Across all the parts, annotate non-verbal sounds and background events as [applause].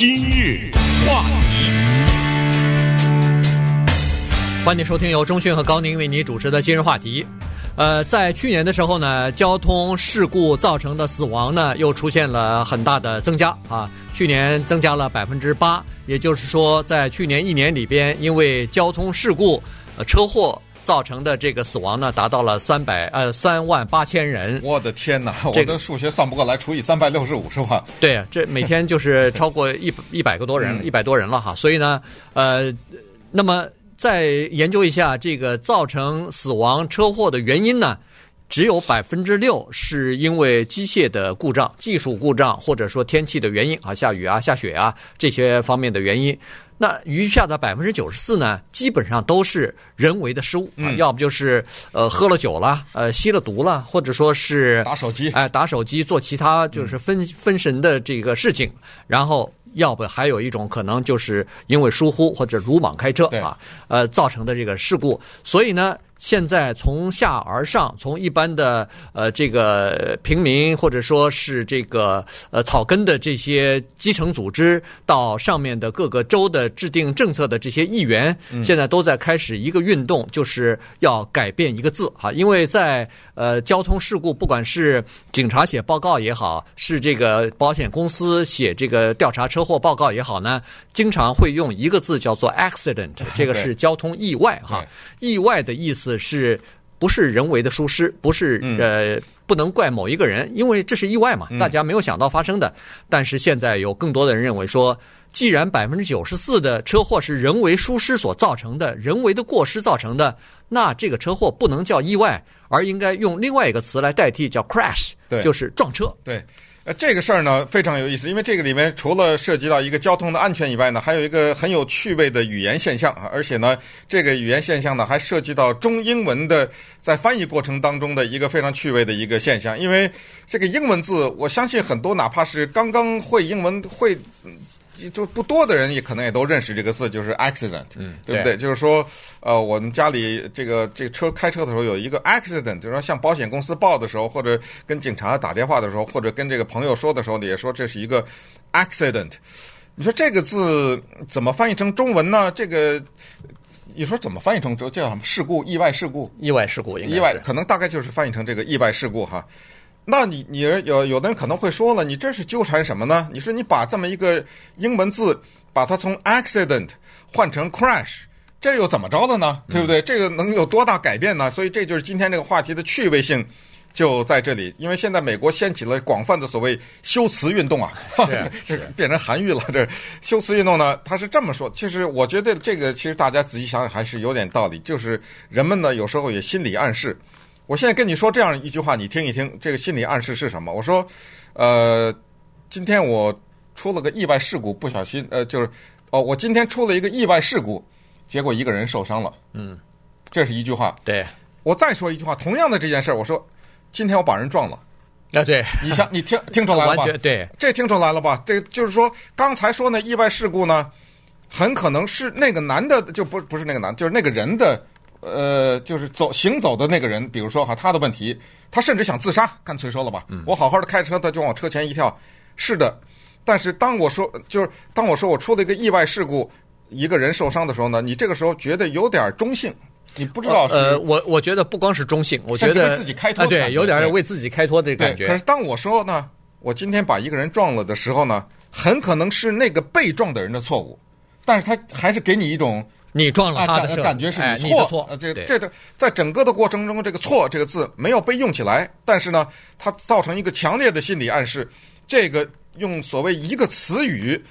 今日话题，欢迎收听由中讯和高宁为你主持的今日话题。呃，在去年的时候呢，交通事故造成的死亡呢，又出现了很大的增加啊。去年增加了百分之八，也就是说，在去年一年里边，因为交通事故、呃、车祸。造成的这个死亡呢，达到了三百呃三万八千人。我的天哪！我的数学算不过来，除以三百六十五是吧？对，这每天就是超过一 [laughs] 一百个多人，一百多人了哈。所以呢，呃，那么再研究一下这个造成死亡车祸的原因呢，只有百分之六是因为机械的故障、技术故障，或者说天气的原因啊，下雨啊、下雪啊这些方面的原因。那余下的百分之九十四呢，基本上都是人为的失误啊，要不就是呃喝了酒了，呃吸了毒了，或者说是打手机，哎打手机做其他就是分分神的这个事情，然后要不还有一种可能就是因为疏忽或者鲁莽开车啊，呃造成的这个事故，所以呢。现在从下而上，从一般的呃这个平民或者说是这个呃草根的这些基层组织，到上面的各个州的制定政策的这些议员，现在都在开始一个运动，就是要改变一个字哈，因为在呃交通事故，不管是警察写报告也好，是这个保险公司写这个调查车祸报告也好呢，经常会用一个字叫做 accident，这个是交通意外哈，意外的意思。是不是人为的疏失？不是呃，不能怪某一个人，因为这是意外嘛，大家没有想到发生的。但是现在有更多的人认为说，既然百分之九十四的车祸是人为疏失所造成的，人为的过失造成的，那这个车祸不能叫意外，而应该用另外一个词来代替，叫 crash，就是撞车。对。这个事儿呢非常有意思，因为这个里面除了涉及到一个交通的安全以外呢，还有一个很有趣味的语言现象，而且呢，这个语言现象呢还涉及到中英文的在翻译过程当中的一个非常趣味的一个现象，因为这个英文字，我相信很多哪怕是刚刚会英文会。就不多的人也可能也都认识这个字，就是 accident，嗯，对不对？就是说，呃，我们家里这个这个车开车的时候有一个 accident，就是说向保险公司报的时候，或者跟警察打电话的时候，或者跟这个朋友说的时候，也说这是一个 accident。你说这个字怎么翻译成中文呢？这个你说怎么翻译成叫什么事故、意外事故、意外事故、意外，可能大概就是翻译成这个意外事故哈。那你你有有的人可能会说了，你这是纠缠什么呢？你说你把这么一个英文字，把它从 accident 换成 crash，这又怎么着的呢？对不对？这个能有多大改变呢？所以这就是今天这个话题的趣味性就在这里。因为现在美国掀起了广泛的所谓修辞运动啊，[laughs] 这变成韩愈了。这修辞运动呢，他是这么说。其实我觉得这个其实大家仔细想想还是有点道理，就是人们呢有时候也心理暗示。我现在跟你说这样一句话，你听一听，这个心理暗示是什么？我说，呃，今天我出了个意外事故，不小心，呃，就是，哦，我今天出了一个意外事故，结果一个人受伤了。嗯，这是一句话。对，我再说一句话，同样的这件事儿，我说，今天我把人撞了。啊，对，你想，你听听出来了吧？对，这听出来了吧？这就是说，刚才说那意外事故呢，很可能是那个男的，就不不是那个男，就是那个人的。呃，就是走行走的那个人，比如说哈，他的问题，他甚至想自杀，干脆说了吧，我好好的开车，他就往车前一跳，是的。但是当我说，就是当我说我出了一个意外事故，一个人受伤的时候呢，你这个时候觉得有点中性，你不知道是。呃，我我觉得不光是中性，我觉得为自己开脱，对，有点为自己开脱的感觉。可是当我说呢，我今天把一个人撞了的时候呢，很可能是那个被撞的人的错误，但是他还是给你一种。你撞了他的感觉是你错，哎、你的错。呃，这这个在整个的过程中，这个“错”这个字没有被用起来，但是呢，它造成一个强烈的心理暗示。这个用所谓一个词语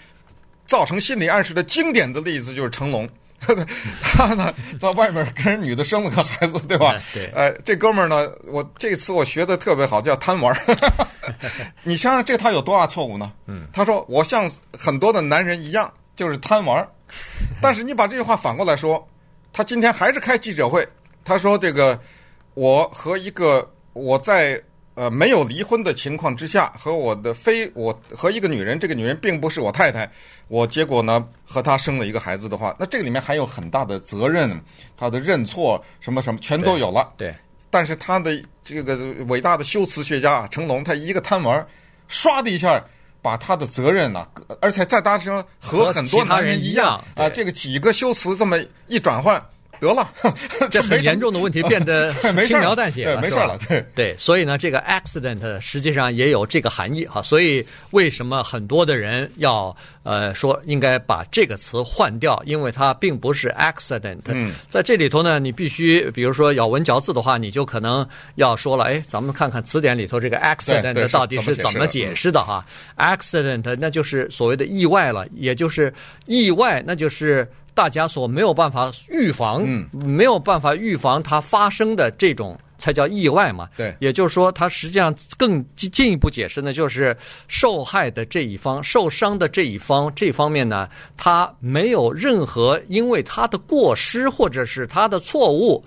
造成心理暗示的经典的例子就是成龙，[laughs] 他呢在外面跟人女的生了个孩子，对吧？对。呃，这哥们儿呢，我这次我学的特别好，叫贪玩。[laughs] 你想想，这他有多大错误呢？嗯。他说：“我像很多的男人一样，就是贪玩。[laughs] ”但是你把这句话反过来说，他今天还是开记者会，他说：“这个我和一个我在呃没有离婚的情况之下，和我的非我和一个女人，这个女人并不是我太太，我结果呢和她生了一个孩子的话，那这个里面还有很大的责任，他的认错什么什么全都有了。对，但是他的这个伟大的修辞学家成龙，他一个贪玩，唰的一下。”把他的责任呢、啊，而且再搭上和很多男人一样啊，这个几个修辞这么一转换。得了，这很严重的问题变得 [laughs] 轻描淡写了，没事了。对对，所以呢，这个 accident 实际上也有这个含义哈。所以为什么很多的人要呃说应该把这个词换掉？因为它并不是 accident。嗯，在这里头呢，你必须比如说咬文嚼字的话，你就可能要说了，哎，咱们看看词典里头这个 accident 到底是怎么解释的哈？accident 那就是所谓的意外了，也就是意外，那就是。大家所没有办法预防，嗯，没有办法预防它发生的这种才叫意外嘛。对，也就是说，它实际上更进一步解释呢，就是受害的这一方、受伤的这一方这方面呢，他没有任何因为他的过失或者是他的错误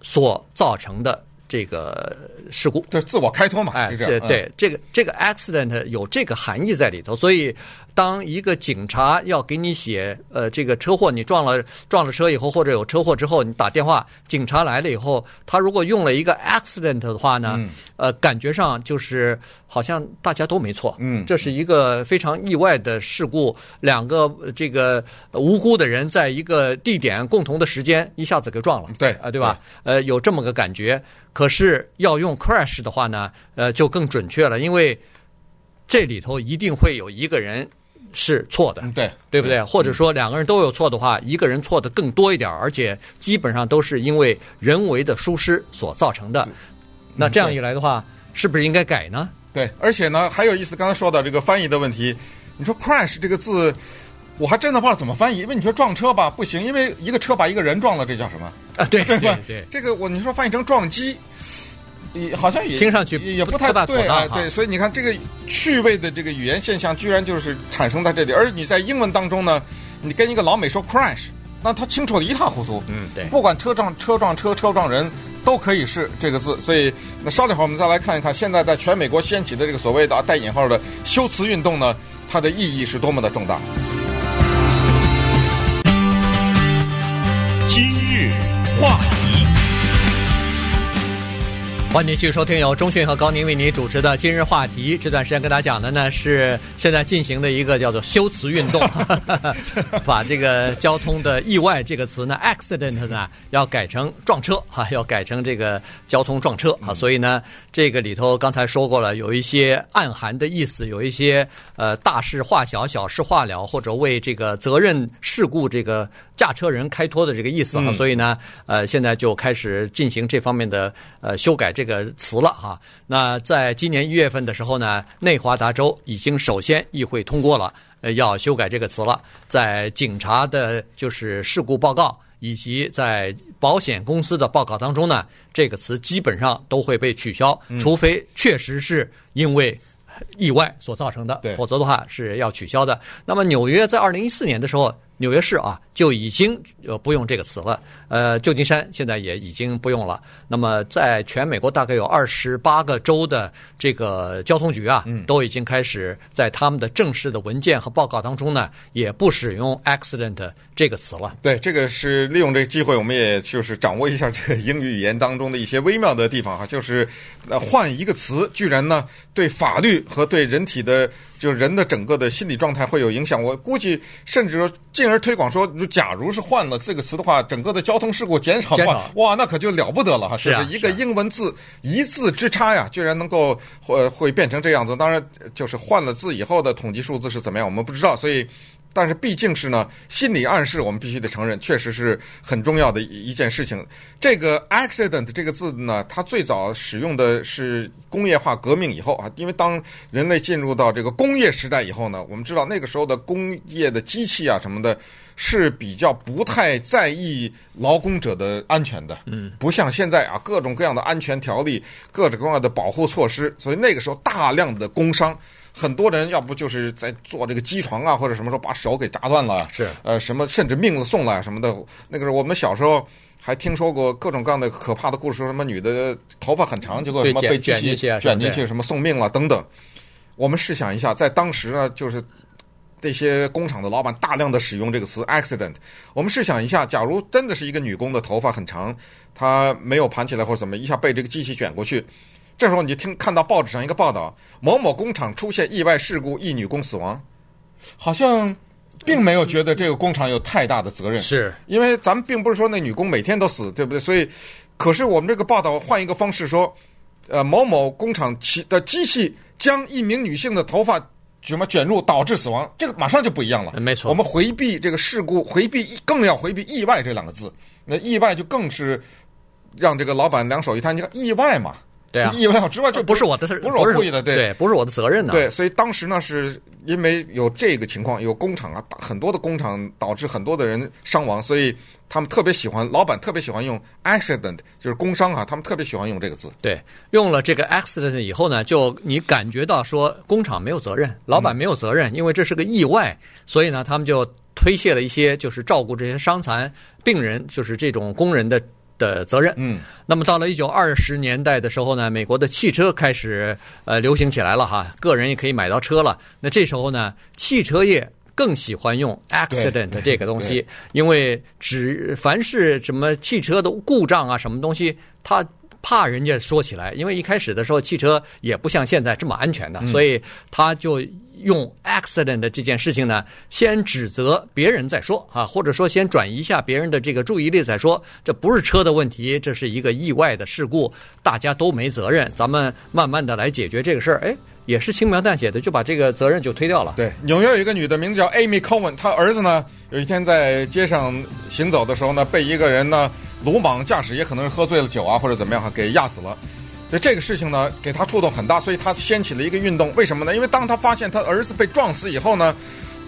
所造成的。这个事故就是自我开脱嘛，哎，这对，对，这个这个 accident 有这个含义在里头，所以当一个警察要给你写，呃，这个车祸你撞了撞了车以后，或者有车祸之后，你打电话，警察来了以后，他如果用了一个 accident 的话呢，嗯、呃，感觉上就是好像大家都没错，嗯，这是一个非常意外的事故，两个这个无辜的人在一个地点共同的时间一下子给撞了，对，啊、呃，对吧？对呃，有这么个感觉。可是要用 crash 的话呢，呃，就更准确了，因为这里头一定会有一个人是错的，对，对不对？或者说两个人都有错的话，一个人错的更多一点，而且基本上都是因为人为的疏失所造成的。那这样一来的话，是不是应该改呢？对，而且呢，还有意思，刚才说到这个翻译的问题，你说 crash 这个字。我还真的不知道怎么翻译，因为你说撞车吧，不行，因为一个车把一个人撞了，这叫什么啊？对对吧？对，这个我你说翻译成撞击，也好像也听上去也不太对啊。对，所以你看这个趣味的这个语言现象，居然就是产生在这里。而你在英文当中呢，你跟一个老美说 crash，那他清楚的一塌糊涂。嗯，对，不管车撞车撞车，车撞人，都可以是这个字。所以那稍等会儿我们再来看一看，现在在全美国掀起的这个所谓的带引号的修辞运动呢，它的意义是多么的重大。话，欢迎您继续收听由中讯和高宁为您主持的今日话题。这段时间跟大家讲的呢是现在进行的一个叫做修辞运动，[laughs] 把这个交通的意外这个词呢，accident 呢要改成撞车哈，[laughs] 要改成这个交通撞车啊。所以呢，这个里头刚才说过了，有一些暗含的意思，有一些呃大事化小，小事化了，或者为这个责任事故这个。驾车人开脱的这个意思哈，所以呢，呃，现在就开始进行这方面的呃修改这个词了哈。那在今年一月份的时候呢，内华达州已经首先议会通过了，呃，要修改这个词了。在警察的就是事故报告以及在保险公司的报告当中呢，这个词基本上都会被取消，除非确实是因为意外所造成的，否则的话是要取消的。那么纽约在二零一四年的时候。纽约市啊，就已经呃不用这个词了。呃，旧金山现在也已经不用了。那么，在全美国大概有二十八个州的这个交通局啊，都已经开始在他们的正式的文件和报告当中呢，也不使用 accident 这个词了。对，这个是利用这个机会，我们也就是掌握一下这个英语语言当中的一些微妙的地方哈，就是呃换一个词，居然呢对法律和对人体的。就人的整个的心理状态会有影响，我估计甚至说进而推广说，假如是换了这个词的话，整个的交通事故减少的话，哇，那可就了不得了哈！是不，是一个英文字一字之差呀，居然能够会会变成这样子。当然，就是换了字以后的统计数字是怎么样，我们不知道，所以。但是毕竟是呢，心理暗示我们必须得承认，确实是很重要的一一件事情。这个 accident 这个字呢，它最早使用的是工业化革命以后啊，因为当人类进入到这个工业时代以后呢，我们知道那个时候的工业的机器啊什么的，是比较不太在意劳工者的安全的，嗯，不像现在啊，各种各样的安全条例，各种各样的保护措施，所以那个时候大量的工伤。很多人要不就是在做这个机床啊，或者什么时候把手给砸断了，是呃什么甚至命都送了什么的。那个时候我们小时候还听说过各种各样的可怕的故事，说什么女的头发很长，结果什么被机器卷进去，什么送命了等等。我们试想一下，在当时呢，就是这些工厂的老板大量的使用这个词 accident。我们试想一下，假如真的是一个女工的头发很长，她没有盘起来或者怎么一下被这个机器卷过去。这时候你就听看到报纸上一个报道，某某工厂出现意外事故，一女工死亡，好像并没有觉得这个工厂有太大的责任，是因为咱们并不是说那女工每天都死，对不对？所以，可是我们这个报道换一个方式说，呃，某某工厂其的机器将一名女性的头发。什么卷入导致死亡？这个马上就不一样了。没错，我们回避这个事故，回避更要回避意外这两个字。那意外就更是让这个老板两手一摊。你看意外嘛，对啊，意外之外就不是我的，不是我故意的，对对，不是我的责任的。对，所以当时呢，是因为有这个情况，有工厂啊，很多的工厂导致很多的人伤亡，所以。他们特别喜欢，老板特别喜欢用 accident，就是工伤啊。他们特别喜欢用这个字。对，用了这个 accident 以后呢，就你感觉到说工厂没有责任，老板没有责任，嗯、因为这是个意外，所以呢，他们就推卸了一些就是照顾这些伤残病人，就是这种工人的的责任。嗯。那么到了一九二十年代的时候呢，美国的汽车开始呃流行起来了哈，个人也可以买到车了。那这时候呢，汽车业。更喜欢用 accident 这个东西，因为只凡是什么汽车的故障啊，什么东西，他怕人家说起来，因为一开始的时候汽车也不像现在这么安全的，所以他就用 accident 这件事情呢，先指责别人再说啊，或者说先转移一下别人的这个注意力再说，这不是车的问题，这是一个意外的事故，大家都没责任，咱们慢慢的来解决这个事儿，哎。也是轻描淡写的就把这个责任就推掉了。对，纽约有一个女的，名字叫 Amy Cohen，她儿子呢，有一天在街上行走的时候呢，被一个人呢鲁莽驾驶，也可能是喝醉了酒啊或者怎么样哈，给压死了。所以这个事情呢，给他触动很大，所以他掀起了一个运动。为什么呢？因为当他发现他儿子被撞死以后呢，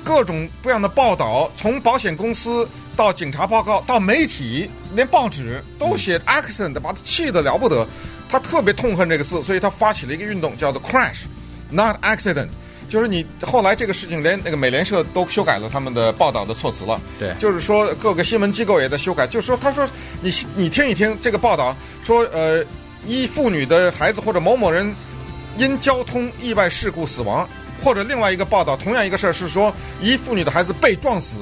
各种各样的报道，从保险公司到警察报告到媒体，连报纸都写 accident，把他气得了不得。他特别痛恨这个字，所以他发起了一个运动，叫做 crash。Not accident，就是你后来这个事情连那个美联社都修改了他们的报道的措辞了。对，就是说各个新闻机构也在修改，就是说他说你你听一听这个报道，说呃一妇女的孩子或者某某人因交通意外事故死亡，或者另外一个报道同样一个事儿是说一妇女的孩子被撞死，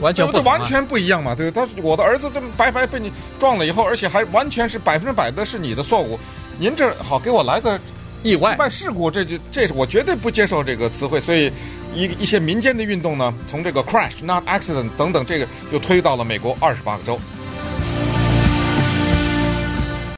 完全不同，完全不一样嘛？对，他我的儿子这么白白被你撞了以后，而且还完全是百分之百的是你的错误，您这好给我来个。意外、意外事故，这就这是我绝对不接受这个词汇，所以一一些民间的运动呢，从这个 crash not accident 等等，这个就推到了美国二十八个州。